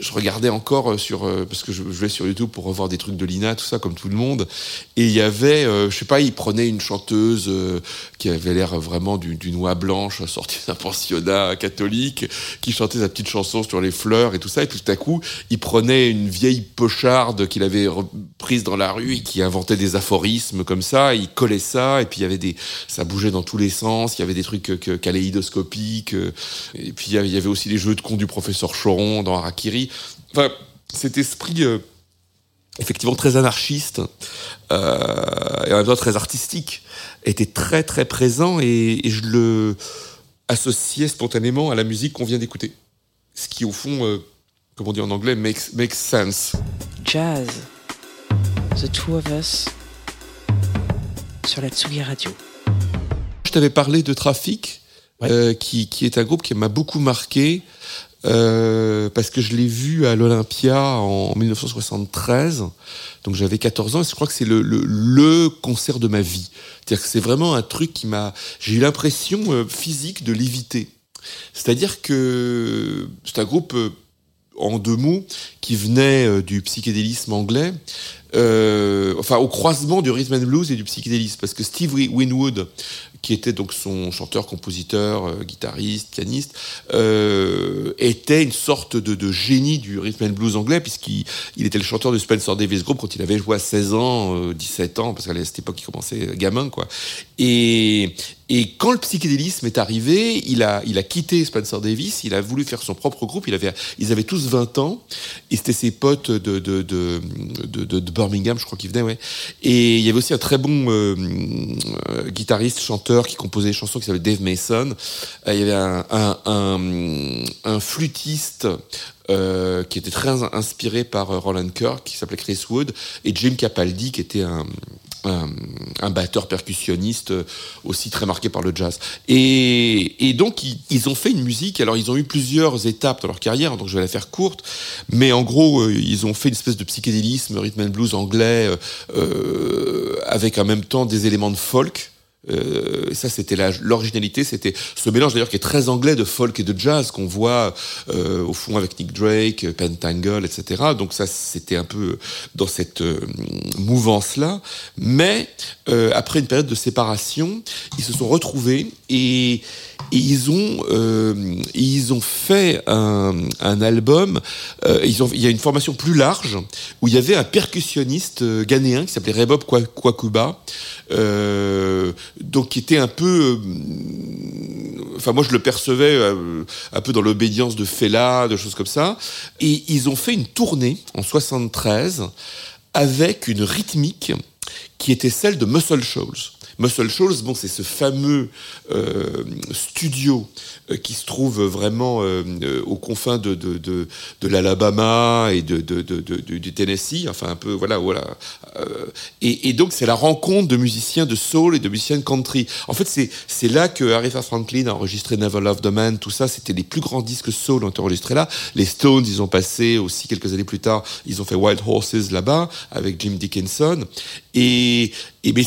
je regardais encore euh, sur euh, parce que je, vais sur YouTube pour revoir des trucs de Lina, tout ça comme tout le monde, et il y avait, euh, je sais pas, il prenait une chanteuse euh, qui avait l'air vraiment du- d'une oie blanche sortie d'un pensionnat catholique, qui chantait sa petite chanson sur les fleurs et tout ça, et tout à coup, il prenait une vieille pocharde qu'il avait prise dans la rue et qui inventait des aphorismes comme ça, il collait ça, et puis il y avait des, ça bougeait dans tous les sens, il y avait des trucs que- kaléidoscopiques, et puis il y avait aussi les jeux de con du professeur Choron dans Harakiri. Enfin, cet esprit euh, effectivement très anarchiste euh, et en même temps très artistique était très très présent et, et je le associais spontanément à la musique qu'on vient d'écouter. Ce qui au fond, euh, comme on dit en anglais, makes, makes sense. Jazz. The Two of Us. Sur la Tsugi Radio. Je t'avais parlé de Trafic, Ouais. euh, qui, qui est un groupe qui m'a beaucoup marqué euh, parce que je l'ai vu à l'Olympia en 1973. Donc j'avais 14 ans et je crois que c'est le, le, le concert de ma vie. C'est-à-dire que c'est vraiment un truc qui m'a... J'ai eu l'impression euh, physique de l'éviter. C'est-à-dire que c'est un groupe, euh, en deux mots, qui venait du psychédélisme anglais, enfin au croisement du rhythm and blues et du psychédélisme, parce que Steve Wi- Winwood, qui était donc son chanteur, compositeur, euh, guitariste, pianiste, euh, était une sorte de, de génie du rhythm and blues anglais, puisqu'il il était le chanteur du Spencer Davis Group quand il avait joué à 16 ans, euh, 17 ans, parce qu'à cette époque il commençait gamin, quoi. Et, et quand le psychédélisme est arrivé, il a, il a quitté Spencer Davis, il a voulu faire son propre groupe, il avait, ils avaient tous 20 ans, et c'était ses potes de, de, de, Birmingham, je crois qu'il venait, ouais. Et il y avait aussi un très bon euh, euh, guitariste, chanteur, qui composait les chansons qui s'appelait Dave Mason. Euh, il y avait un, un, flûtiste qui était très in- inspiré par Roland Kirk, qui s'appelait Chris Wood, et Jim Capaldi, qui était un, un, un batteur percussionniste euh, aussi très marqué par le jazz. Et, et donc, ils, ils ont fait une musique. Alors, ils ont eu plusieurs étapes dans leur carrière, donc je vais la faire courte. Mais en gros, euh, ils ont fait une espèce de psychédélisme, rhythm and blues anglais, euh, euh, avec en même temps des éléments de folk. Euh, ça, c'était l'originalité, c'était ce mélange d'ailleurs qui est très anglais de folk et de jazz qu'on voit euh, au fond avec Nick Drake, euh, Pentangle, etc. Donc ça, c'était un peu dans cette euh, mouvance-là. Mais euh, après une période de séparation, ils se sont retrouvés et, ils ont euh, ils ont fait un, un album. euh, ils ont, il y a une formation plus large où il y avait un percussionniste euh, ghanéen qui s'appelait Rebob Kwa- Kwakuba, euh, donc qui était un peu, euh, enfin moi je le percevais euh, un peu dans l'obédience de Fela, de choses comme ça. Et ils ont fait une tournée en 73 avec une rythmique qui était celle de Muscle Shoals. Muscle Shoals, bon, c'est ce fameux euh, studio euh, qui se trouve vraiment euh, aux confins de, l'Alabama et du Tennessee, enfin un peu, voilà, voilà. Et, donc c'est la rencontre de musiciens de soul et de musiciens country. En fait, c'est là que Aretha Franklin a enregistré Never Loved a Man, tout ça, c'était les plus grands disques soul ont été enregistrés là. Les Stones, ils ont passé aussi quelques années plus tard, ils ont fait Wild Horses là-bas avec Jim Dickinson. Et,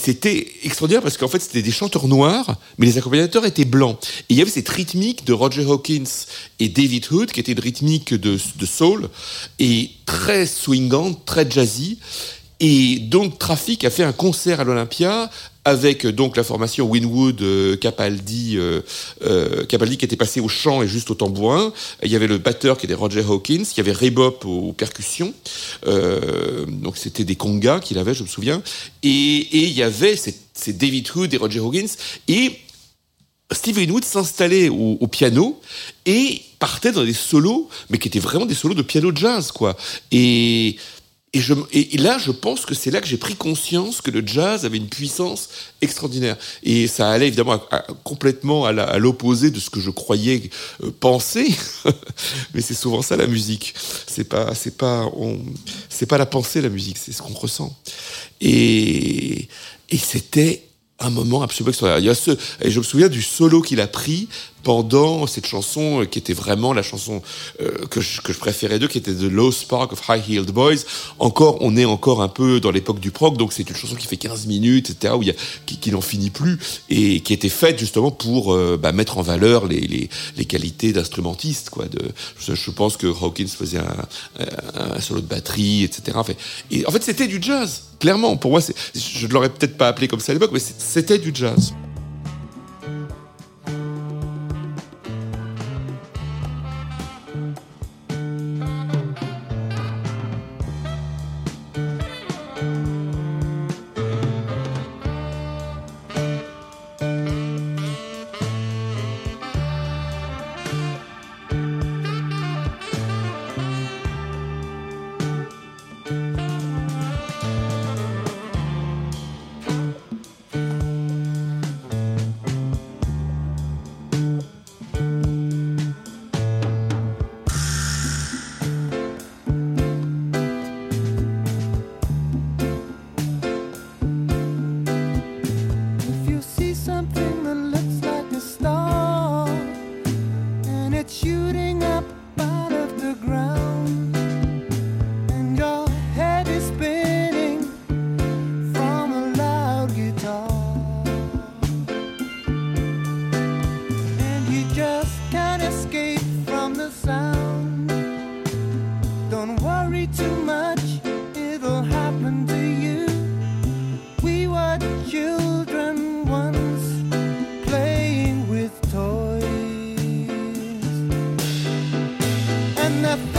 c'était extraordinaire parce qu'en fait c'était des chanteurs noirs, mais les accompagnateurs étaient blancs. Et il y avait cette rythmique de Roger Hawkins et David Hood qui était une rythmique de, de soul et très swingante, très jazzy. Et donc Traffic a fait un concert à l'Olympia avec euh, donc la formation Winwood, euh, Capaldi, euh, Capaldi qui était passé au chant et juste au tambourin. Il y avait le batteur qui était Roger Hawkins, il y avait Ray Bop aux, percussions. Donc c'était des congas qu'il avait, je me souviens. Et, il y avait c'est David Hood et Roger Hawkins et Steve Winwood s'installait au, piano et partait dans des solos, mais qui étaient vraiment des solos de piano jazz, quoi. Et, là, je pense que c'est là que j'ai pris conscience que le jazz avait une puissance extraordinaire. Et ça allait évidemment complètement à l'opposé de ce que je croyais euh, penser, *laughs* mais c'est souvent ça la musique. C'est pas, c'est pas, c'est pas la pensée la musique, c'est ce qu'on ressent. Et, c'était un moment absolument extraordinaire. Et je me souviens du solo qu'il a pris pendant cette chanson euh, qui était vraiment la chanson euh, que, je, que je préférais d'eux, qui était The Low Spark of High Heeled Boys. Encore, on est encore un peu dans l'époque du prog, donc c'est une chanson qui fait 15 minutes, etc., où il y a, qui, qui n'en finit plus, et qui était faite justement pour euh, bah, mettre en valeur les, les, les qualités d'instrumentiste. Quoi. De, je, pense que Hawkins faisait un, un, solo de batterie, etc. Enfin, et en fait, c'était du jazz. Clairement, pour moi, je ne l'aurais peut-être pas appelé comme ça à l'époque, mais c'était du jazz. nothing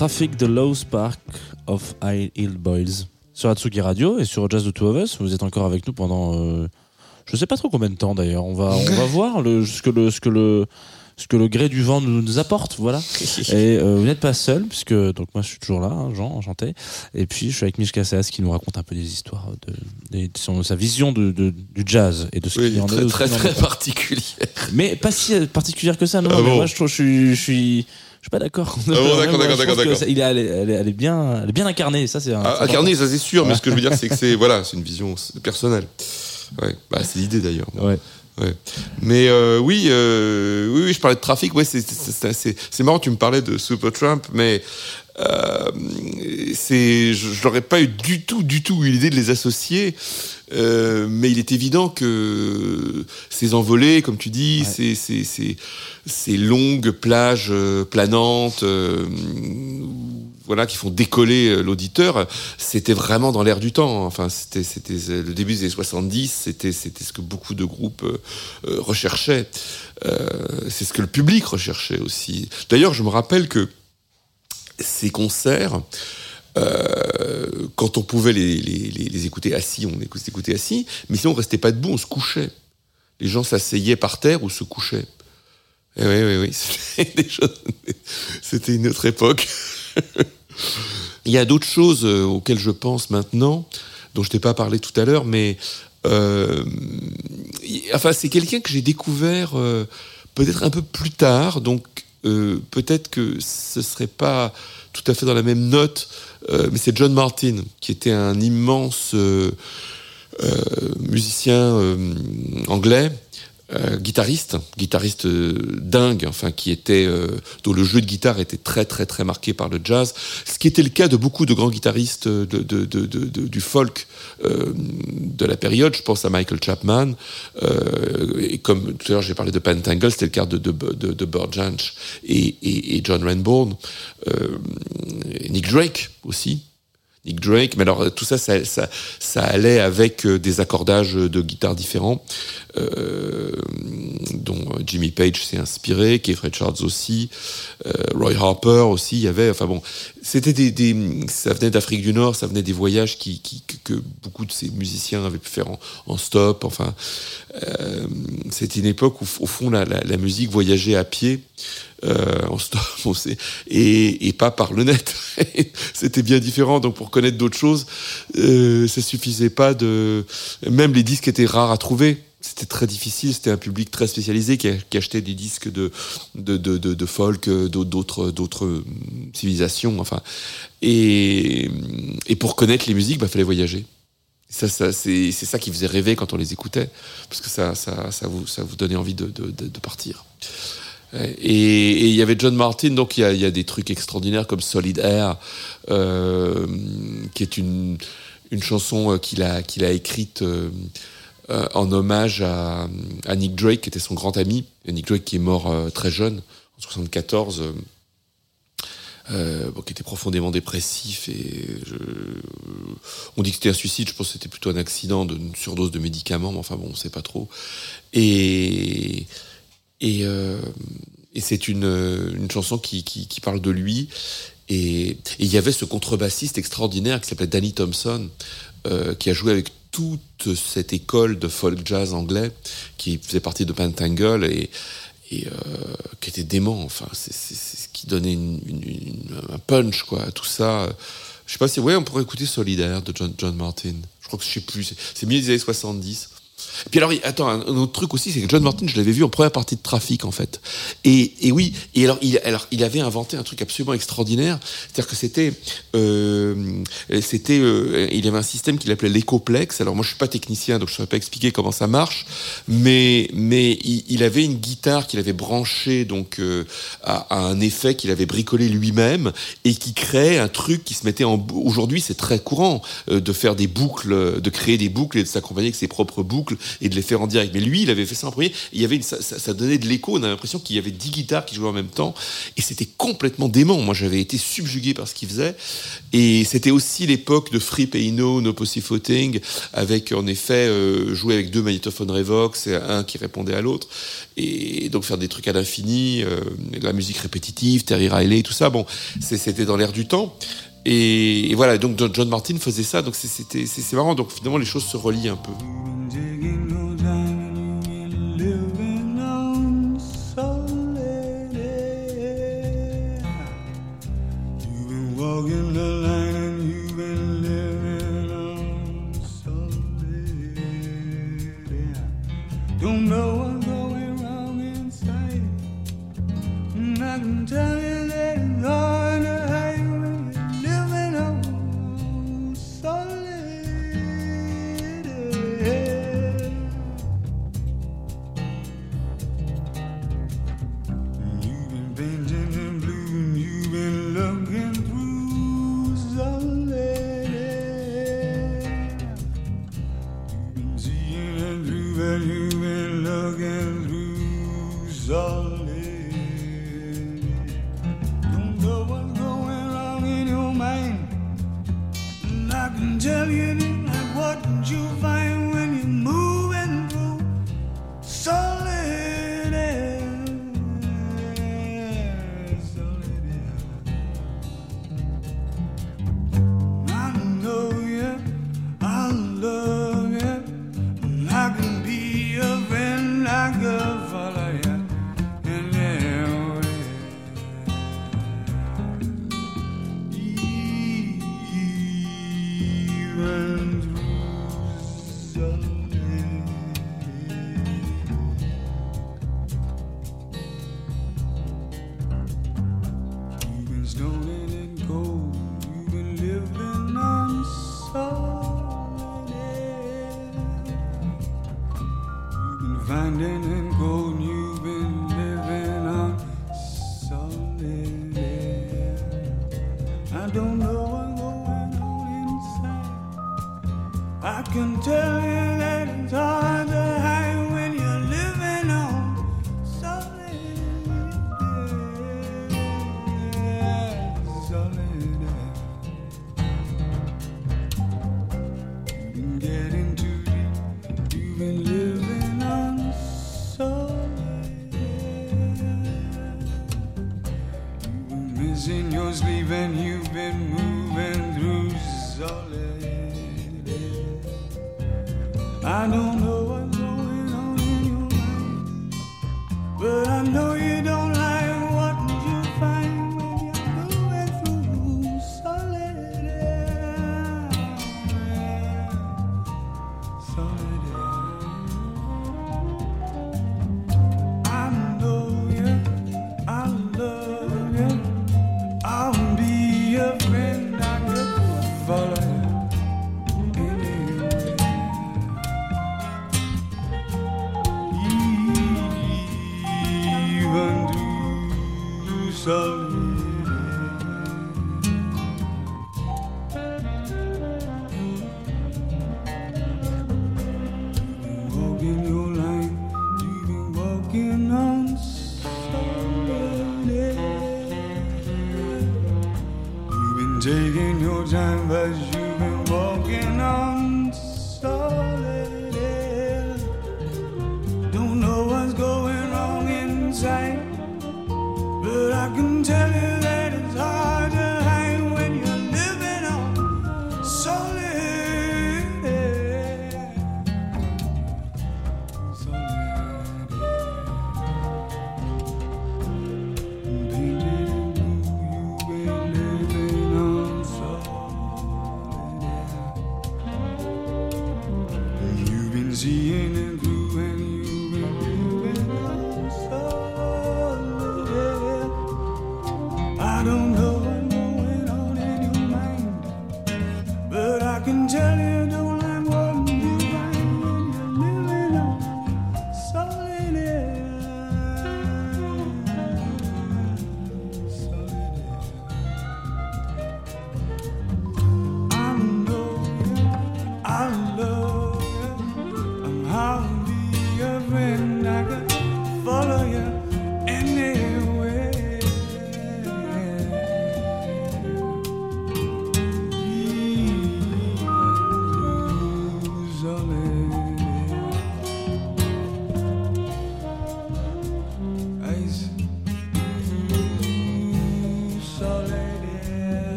Traffic the Low Spark of High Hill Boys sur Atsugi Radio et sur Jazz the Two of Us. Vous êtes encore avec nous pendant euh, je sais pas trop combien de temps d'ailleurs. On va on va *laughs* voir le, ce que le ce que le ce que le gré du vent nous, nous apporte, voilà. *laughs* Et euh, vous n'êtes pas seul, puisque donc moi je suis toujours là, hein, Jean, enchanté. Et puis je suis avec Mich Casas qui nous raconte un peu des histoires de, de son- sa vision de, de- du jazz et de ce Oui, qu'il en très, est. très, très le- particulier. Mais pas si particulière que ça, non. Ah mais moi je trouve, je je suis, je suis pas d'accord. bon, d'accord, Moi, d'accord, je trouve d'accord, que d'accord. ça- Il est, elle est, elle est- elle est bien, elle est bien incarnée. Ça c'est un. Ah, c'est incarné, ça c'est sûr, mais ce que je veux dire, c'est que c'est voilà, c'est une vision personnelle. Ouais, bah, c'est l'idée d'ailleurs. Ouais. Ouais. Mais euh, oui, euh, oui, oui, je parlais de trafic. Ouais, c'est marrant. Tu me parlais de Supertramp, mais euh, c'est je, n'aurais pas eu du tout, du tout eu l'idée de les associer. Euh, mais il est évident que ces envolées, comme tu dis, ces, ces, ces, ces longues plages euh, planantes, euh, voilà, qui font décoller l'auditeur, c'était vraiment dans l'air du temps. Enfin, c'était, c'était le début des années 70, c'était, c'était ce que beaucoup de groupes recherchaient. Euh, c'est ce que le public recherchait aussi. D'ailleurs, je me rappelle que ces concerts, euh, quand on pouvait les, écouter assis, on les écoutait assis, mais si on restait pas debout, on se couchait. Les gens s'asseyaient par terre ou se couchaient. Eh oui, oui, oui, *laughs* c'était une autre époque. *laughs* Il y a d'autres choses euh, auxquelles je pense maintenant, dont je t'ai pas parlé tout à l'heure, mais euh, enfin, c'est quelqu'un que j'ai découvert peut-être un peu plus tard, donc euh, peut-être que ce serait pas tout à fait dans la même note, euh, mais c'est John Martin, qui était un immense euh, musicien anglais, euh, guitariste, guitariste euh, dingue, enfin qui était euh, dont le jeu de guitare était très très très marqué par le jazz, ce qui était le cas de beaucoup de grands guitaristes de, de, de, de- du folk euh, de la période. Je pense à Michael Chapman, euh, et comme tout à l'heure j'ai parlé de Pentangle, c'était le cas de, de, Burt Jansch et, et, et John Renbourn, euh, Nick Drake aussi. Nick Drake, mais alors euh, tout ça, ça, allait avec euh, des accordages de guitare différents, euh, dont Jimmy Page s'est inspiré, Keith Richards aussi, Roy Harper aussi. Il y avait, enfin bon, c'était des, ça venait d'Afrique du Nord, ça venait des voyages qui beaucoup de ces musiciens avaient pu faire en, stop. Enfin, euh, c'était une époque où, au fond, la, musique voyageait à pied. Euh, en stop, *laughs* on sait, et, et pas par le net. *laughs* C'était bien différent. Donc pour connaître d'autres choses, euh, ça suffisait pas de. Même les disques étaient rares à trouver. C'était très difficile. C'était un public très spécialisé qui, achetait des disques de de, de, de, folk, d'autres d'autres euh, civilisations. Enfin, et, et pour connaître les musiques, bah fallait voyager. Ça, ça, c'est ça qui faisait rêver quand on les écoutait, parce que ça, ça, ça, vous, ça vous donnait envie de, de, de, partir. Et il y avait John Martin, donc il y a, il y a des trucs extraordinaires comme Solid Air, euh, qui est une, une chanson euh, qu'il a, qu'il a écrite euh, euh, en hommage à, Nick Drake, qui était son grand ami. Nick Drake qui est mort euh, très jeune, en 74, euh, qui était profondément dépressif. Et on dit que c'était un suicide, je pense que c'était plutôt un accident d'une surdose de médicaments, mais enfin bon, on sait pas trop. Et, c'est une, chanson qui, parle de lui. Et il y avait ce contrebassiste extraordinaire qui s'appelait Danny Thompson, qui a joué avec toute cette école de folk jazz anglais, qui faisait partie de Pentangle et, euh, qui était dément. Enfin, c'est ce qui donnait un punch, quoi, à tout ça. Je sais pas si, ouais, on pourrait écouter Solidaire de John, John Martin. Je crois que je sais plus. C'est milieu des années 70. Puis alors, attends, un, autre truc aussi, c'est que John Martin, je l'avais vu en première partie de Trafic, en fait. Et, et oui, et alors il, alors, il avait inventé un truc absolument extraordinaire. C'est-à-dire que c'était. Euh, c'était euh, il avait un système qu'il appelait l'écoplex. Alors, moi, je suis pas technicien, donc je ne saurais pas expliquer comment ça marche. Mais, mais il, avait une guitare qu'il avait branchée donc, euh, à, à, un effet qu'il avait bricolé lui-même et qui créait un truc qui se mettait en. Aujourd'hui, c'est très courant euh, de faire des boucles, de créer des boucles et de s'accompagner avec ses propres boucles et de les faire en direct. Mais lui, il avait fait ça en premier. Il y avait une, ça, ça, donnait de l'écho. On a l'impression qu'il y avait dix guitares qui jouaient en même temps. Et c'était complètement dément. Moi, j'avais été subjugué par ce qu'il faisait. Et c'était aussi l'époque de Free Peino, No Pussy Footing, avec en effet euh, jouer avec deux magnétophones Revox, et un qui répondait à l'autre. Et donc faire des trucs à l'infini, euh, la musique répétitive, Terry Riley, tout ça. Bon, c'était dans l'air du temps. Et, voilà, donc John Martin faisait ça, donc c'est marrant, donc finalement les choses se relient un peu. been living on solid. Been missing your sleep and you've been moving through solid. I don't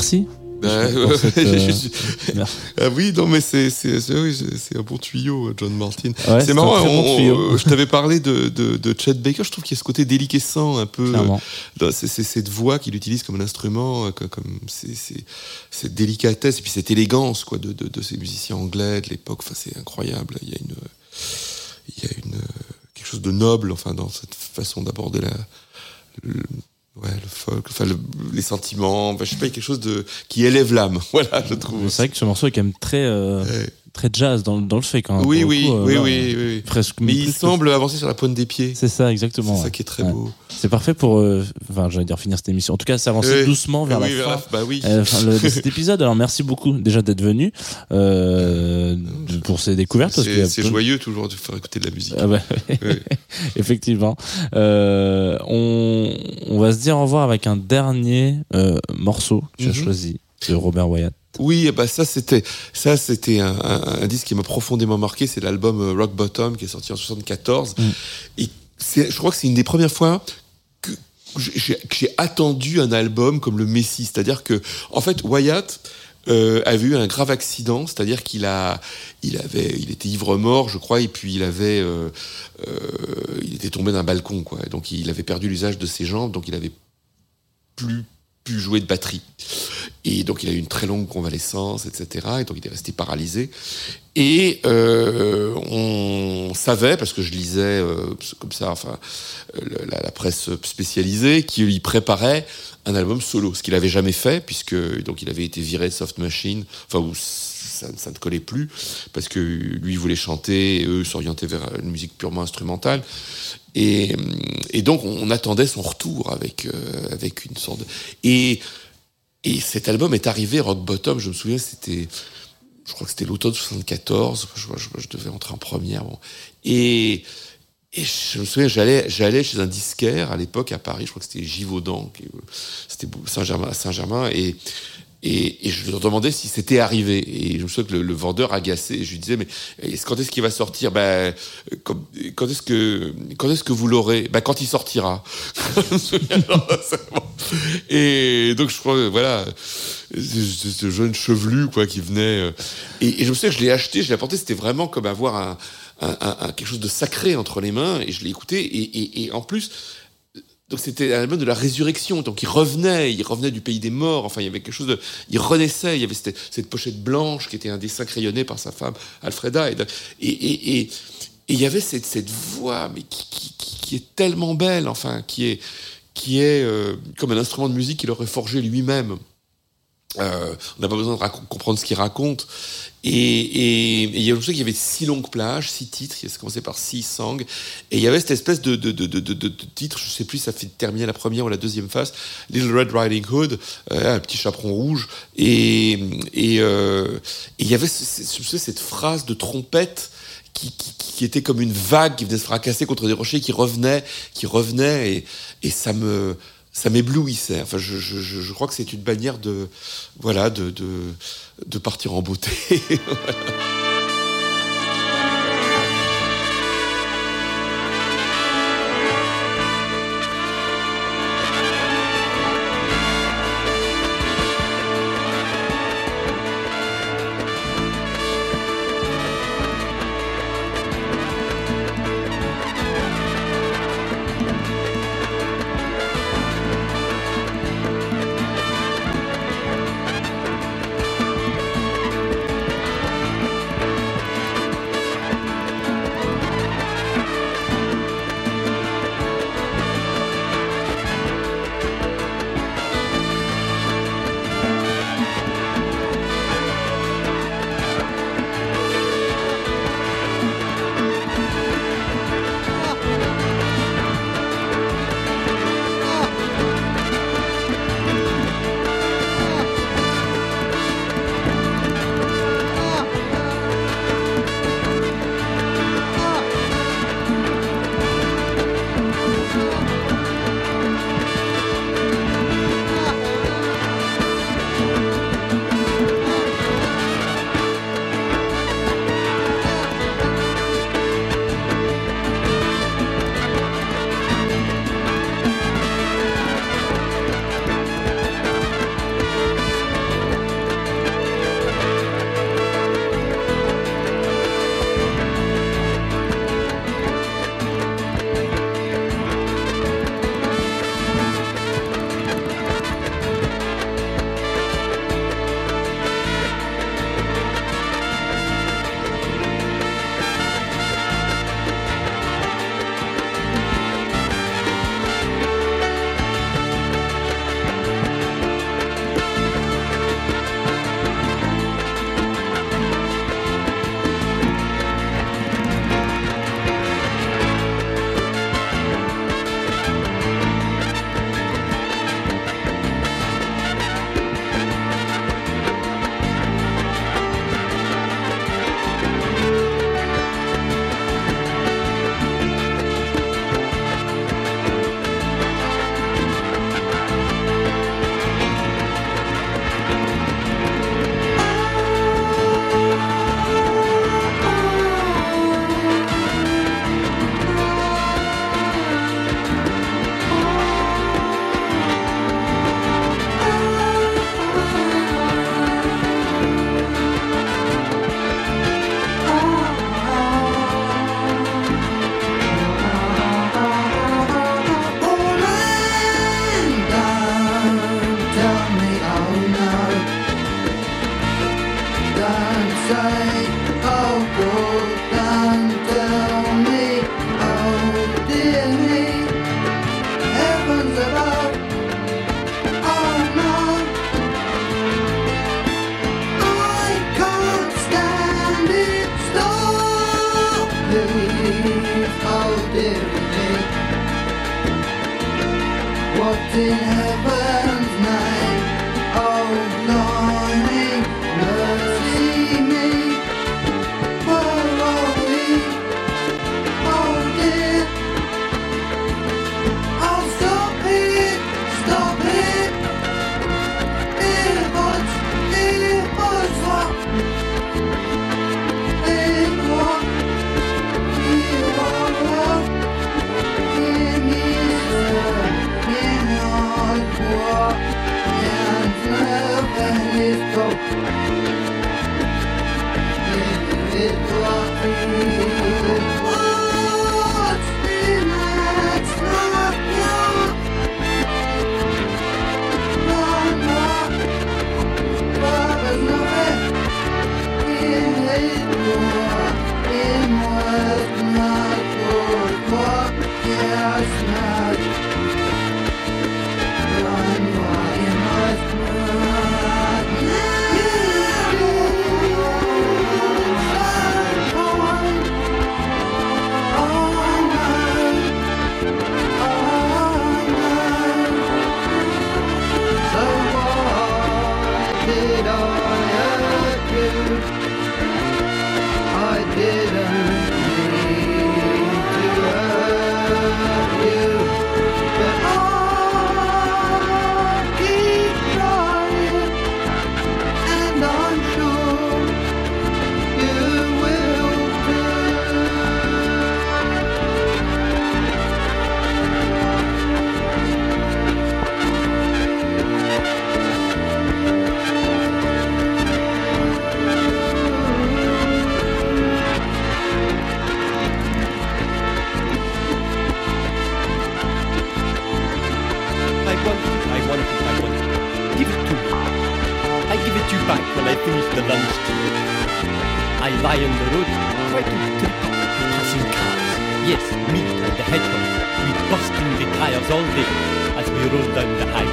Merci. Bah, *laughs* cette, euh. Ah oui, non, mais c'est un bon tuyau, John Martin. Ouais, c'est marrant, bon on- je t'avais *laughs* parlé de, de, de Chet Baker, je trouve qu'il y a ce côté déliquescent un peu. C'est cette voix qu'il utilise comme un instrument, euh, co- comme c'est- cette délicatesse et puis cette élégance quoi, de, de, de ces musiciens anglais de l'époque. Enfin, c'est incroyable. Il y a une, il y a une, quelque chose de noble enfin, dans cette façon d'aborder la. le- Ouais, le folk, enfin le- les sentiments, enfin, je sais pas, quelque chose de qui élève l'âme. *laughs* Voilà, je trouve. C'est vrai que ce morceau est quand même très, euh, Ouais. Très jazz dans, dans le fait quand même. Oui, oui, coup, euh, oui, là, oui, oui. Presque. Mais il que- semble avancer sur la pointe des pieds. C'est ça, exactement. C'est ça qui est très Ouais. beau. C'est parfait pour, euh, enfin, j'allais dire finir cette émission. En tout cas, s'avancer doucement vers la fin. Bah oui. euh, fin, le- de cet *laughs* épisode. Alors merci beaucoup déjà d'être venu euh, pour ces découvertes. C'est joyeux toujours de faire écouter de la musique. Ah bah, *laughs* effectivement. On, on va se dire au revoir avec un dernier morceau que tu as Mhm. choisi de Robert Wyatt. Oui, bah ça c'était ça c'était un, un- un disque qui m'a profondément marqué. C'est l'album euh, Rock Bottom qui est sorti en 74. Mm. Et je crois que c'est une des premières fois que j'ai, que j'ai attendu un album comme le Messi. C'est-à-dire que en fait Wyatt euh, avait eu un grave accident, c'est-à-dire qu'il a, il avait, il était ivre mort, je crois, et puis il avait, euh, euh, il était tombé d'un balcon, quoi. Donc il avait perdu l'usage de ses jambes, donc il avait plus jouer de batterie. Et donc il a eu une très longue convalescence, etc. Et donc il est resté paralysé. Et euh, on savait, parce que je lisais euh, comme ça, enfin, la, presse spécialisée, qu'il préparait un album solo, ce qu'il avait jamais fait, puisque donc il avait été viré de Soft Machine, enfin où ça, ne collait plus, parce que lui voulait chanter, et eux s'orientaient vers une musique purement instrumentale. Et, donc on attendait son retour avec euh, avec une sorte de... et et cet album est arrivé Rock Bottom je me souviens c'était je crois que c'était l'automne 74 je, devais entrer en première et je me souviens j'allais j'allais chez un disquaire à l'époque à Paris je crois que c'était Givaudan c'était Saint-Germain Saint-Germain et et, et je leur demandais si c'était arrivé. Et je me souviens que le, le vendeur agacé, je lui disais, mais est-ce- quand est-ce qu'il va sortir? Ben, quand, quand est-ce que quand est-ce que vous l'aurez? Ben, Quand il sortira. *laughs* Et donc je crois, voilà, ce jeune chevelu quoi qui venait. euh, Et, et je me souviens que je l'ai acheté, je l'ai apporté, c'était vraiment comme avoir un, un- un- quelque chose de sacré entre les mains. Et je l'ai écouté. Et- et en plus, donc c'était un album de la résurrection. Donc il revenait, il revenait du pays des morts. Enfin, il y avait quelque chose de, il renaissait. Il y avait cette, pochette blanche qui était un dessin crayonné par sa femme Alfreda. Et il y avait cette, voix, qui, est tellement belle. Enfin, qui est qui est euh, comme un instrument de musique qu'il aurait forgé lui-même. Euh, on n'a pas besoin de comprendre ce qu'il raconte. Et, il y a je sais qu'il y avait six longues plages, six titres. Ça commençait par six sang. Et il y avait cette espèce de, titre, je sais plus, ça fait terminer la première ou la deuxième phase, Little Red Riding Hood, euh, un petit chaperon rouge. Et, euh, il y avait ce- ce- ce- cette phrase de trompette qui, était comme une vague qui venait se fracasser contre des rochers, qui revenait, qui revenait, et ça me ça m'éblouissait. Je, crois que c'est une manière de voilà de, partir en beauté. *laughs* soldi as we rolled down the high.